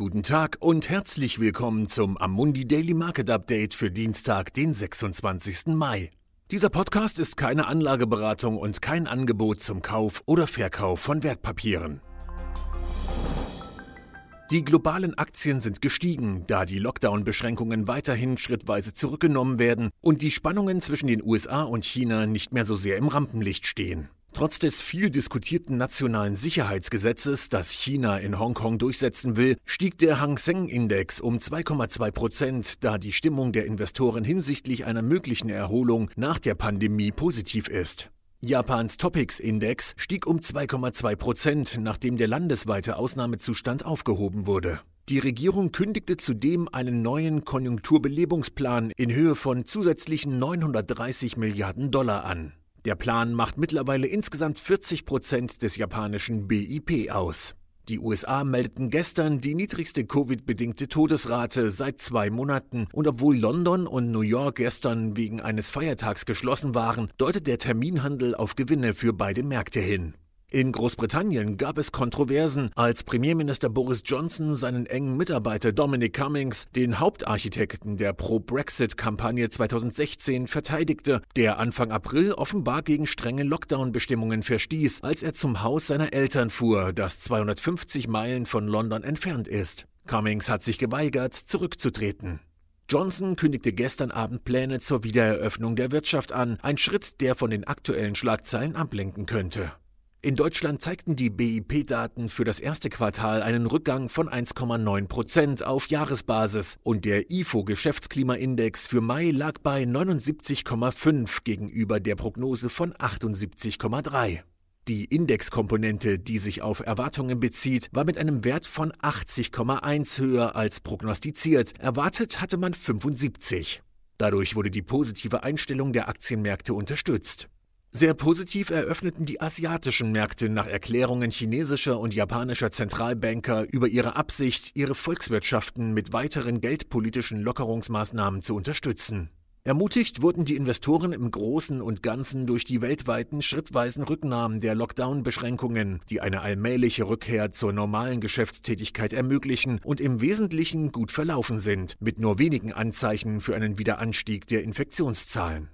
Guten Tag und herzlich willkommen zum Amundi Daily Market Update für Dienstag, den 26. Mai. Dieser Podcast ist keine Anlageberatung und kein Angebot zum Kauf oder Verkauf von Wertpapieren. Die globalen Aktien sind gestiegen, da die Lockdown-Beschränkungen weiterhin schrittweise zurückgenommen werden und die Spannungen zwischen den USA und China nicht mehr so sehr im Rampenlicht stehen. Trotz des viel diskutierten nationalen Sicherheitsgesetzes, das China in Hongkong durchsetzen will, stieg der Hang Seng Index um 2,2 Prozent, da die Stimmung der Investoren hinsichtlich einer möglichen Erholung nach der Pandemie positiv ist. Japans Topics Index stieg um 2,2 Prozent, nachdem der landesweite Ausnahmezustand aufgehoben wurde. Die Regierung kündigte zudem einen neuen Konjunkturbelebungsplan in Höhe von zusätzlichen 930 Milliarden Dollar an. Der Plan macht mittlerweile insgesamt 40 Prozent des japanischen BIP aus. Die USA meldeten gestern die niedrigste Covid-bedingte Todesrate seit zwei Monaten und obwohl London und New York gestern wegen eines Feiertags geschlossen waren, deutet der Terminhandel auf Gewinne für beide Märkte hin. In Großbritannien gab es Kontroversen, als Premierminister Boris Johnson seinen engen Mitarbeiter Dominic Cummings, den Hauptarchitekten der Pro-Brexit-Kampagne 2016, verteidigte, der Anfang April offenbar gegen strenge Lockdown-Bestimmungen verstieß, als er zum Haus seiner Eltern fuhr, das 250 Meilen von London entfernt ist. Cummings hat sich geweigert, zurückzutreten. Johnson kündigte gestern Abend Pläne zur Wiedereröffnung der Wirtschaft an, ein Schritt, der von den aktuellen Schlagzeilen ablenken könnte. In Deutschland zeigten die BIP-Daten für das erste Quartal einen Rückgang von 1,9 Prozent auf Jahresbasis und der IFO-Geschäftsklimaindex für Mai lag bei 79,5 gegenüber der Prognose von 78,3. Die Indexkomponente, die sich auf Erwartungen bezieht, war mit einem Wert von 80,1 höher als prognostiziert. Erwartet hatte man 75. Dadurch wurde die positive Einstellung der Aktienmärkte unterstützt. Sehr positiv eröffneten die asiatischen Märkte nach Erklärungen chinesischer und japanischer Zentralbanker über ihre Absicht, ihre Volkswirtschaften mit weiteren geldpolitischen Lockerungsmaßnahmen zu unterstützen. Ermutigt wurden die Investoren im Großen und Ganzen durch die weltweiten schrittweisen Rücknahmen der Lockdown-Beschränkungen, die eine allmähliche Rückkehr zur normalen Geschäftstätigkeit ermöglichen und im Wesentlichen gut verlaufen sind, mit nur wenigen Anzeichen für einen Wiederanstieg der Infektionszahlen.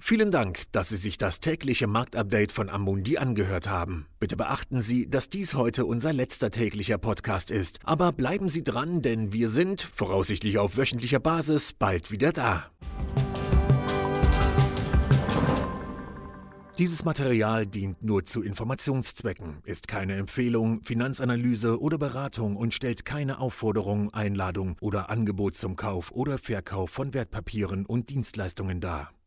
Vielen Dank, dass Sie sich das tägliche Marktupdate von Amundi angehört haben. Bitte beachten Sie, dass dies heute unser letzter täglicher Podcast ist. Aber bleiben Sie dran, denn wir sind, voraussichtlich auf wöchentlicher Basis, bald wieder da. Dieses Material dient nur zu Informationszwecken, ist keine Empfehlung, Finanzanalyse oder Beratung und stellt keine Aufforderung, Einladung oder Angebot zum Kauf oder Verkauf von Wertpapieren und Dienstleistungen dar.